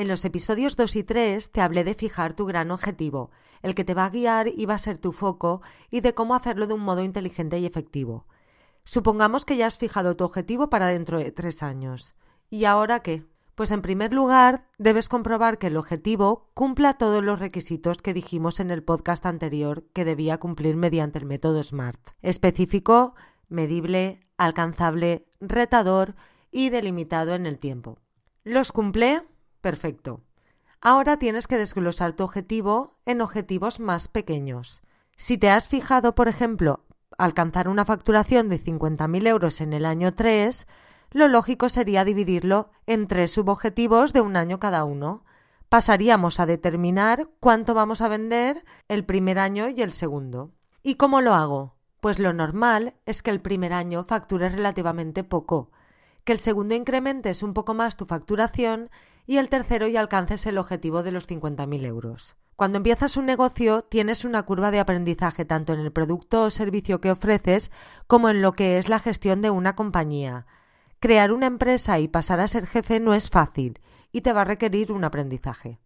En los episodios 2 y 3 te hablé de fijar tu gran objetivo, el que te va a guiar y va a ser tu foco, y de cómo hacerlo de un modo inteligente y efectivo. Supongamos que ya has fijado tu objetivo para dentro de tres años. ¿Y ahora qué? Pues en primer lugar, debes comprobar que el objetivo cumpla todos los requisitos que dijimos en el podcast anterior que debía cumplir mediante el método SMART. Específico, medible, alcanzable, retador y delimitado en el tiempo. ¿Los cumple? Perfecto. Ahora tienes que desglosar tu objetivo en objetivos más pequeños. Si te has fijado, por ejemplo, alcanzar una facturación de 50.000 euros en el año 3, lo lógico sería dividirlo en tres subobjetivos de un año cada uno. Pasaríamos a determinar cuánto vamos a vender el primer año y el segundo. ¿Y cómo lo hago? Pues lo normal es que el primer año factures relativamente poco, que el segundo incrementes un poco más tu facturación y el tercero ya alcances el objetivo de los 50.000 euros. Cuando empiezas un negocio tienes una curva de aprendizaje tanto en el producto o servicio que ofreces como en lo que es la gestión de una compañía. Crear una empresa y pasar a ser jefe no es fácil y te va a requerir un aprendizaje.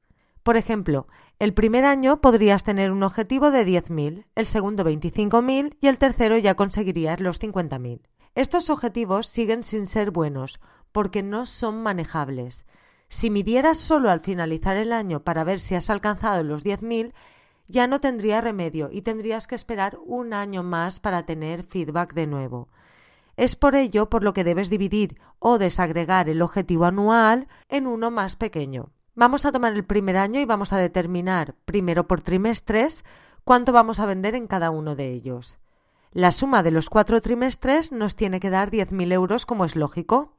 Por ejemplo, el primer año podrías tener un objetivo de 10.000, el segundo 25.000 y el tercero ya conseguirías los 50.000. Estos objetivos siguen sin ser buenos porque no son manejables. Si midieras solo al finalizar el año para ver si has alcanzado los 10.000, ya no tendría remedio y tendrías que esperar un año más para tener feedback de nuevo. Es por ello por lo que debes dividir o desagregar el objetivo anual en uno más pequeño. Vamos a tomar el primer año y vamos a determinar, primero por trimestres, cuánto vamos a vender en cada uno de ellos. La suma de los cuatro trimestres nos tiene que dar 10.000 euros como es lógico.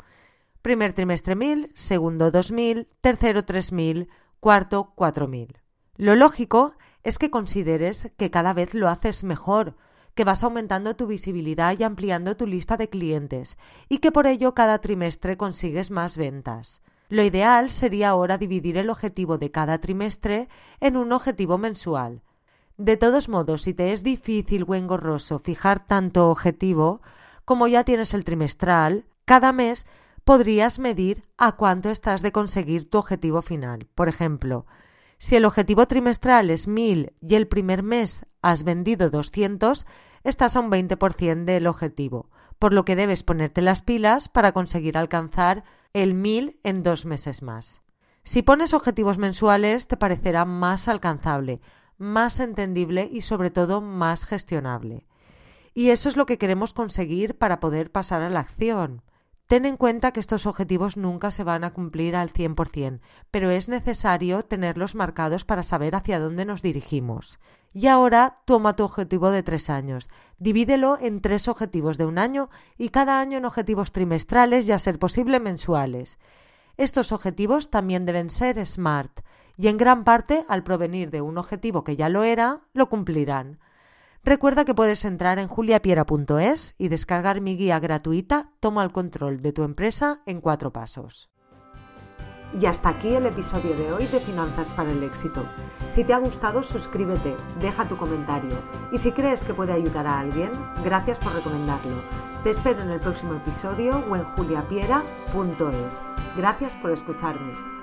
Primer trimestre 1.000, segundo 2.000, tercero 3.000, cuarto 4.000. Lo lógico es que consideres que cada vez lo haces mejor, que vas aumentando tu visibilidad y ampliando tu lista de clientes, y que por ello cada trimestre consigues más ventas. Lo ideal sería ahora dividir el objetivo de cada trimestre en un objetivo mensual. De todos modos, si te es difícil o engorroso fijar tanto objetivo, como ya tienes el trimestral, cada mes podrías medir a cuánto estás de conseguir tu objetivo final. Por ejemplo, si el objetivo trimestral es 1000 y el primer mes has vendido 200, estás a un 20% del objetivo, por lo que debes ponerte las pilas para conseguir alcanzar el 1000 en dos meses más. Si pones objetivos mensuales te parecerá más alcanzable, más entendible y sobre todo más gestionable. Y eso es lo que queremos conseguir para poder pasar a la acción. Ten en cuenta que estos objetivos nunca se van a cumplir al 100%, pero es necesario tenerlos marcados para saber hacia dónde nos dirigimos. Y ahora toma tu objetivo de tres años, divídelo en tres objetivos de un año y cada año en objetivos trimestrales y a ser posible mensuales. Estos objetivos también deben ser SMART y en gran parte, al provenir de un objetivo que ya lo era, lo cumplirán. Recuerda que puedes entrar en juliapiera.es y descargar mi guía gratuita Toma el control de tu empresa en cuatro pasos. Y hasta aquí el episodio de hoy de Finanzas para el Éxito. Si te ha gustado, suscríbete, deja tu comentario y si crees que puede ayudar a alguien, gracias por recomendarlo. Te espero en el próximo episodio o en juliapiera.es. Gracias por escucharme.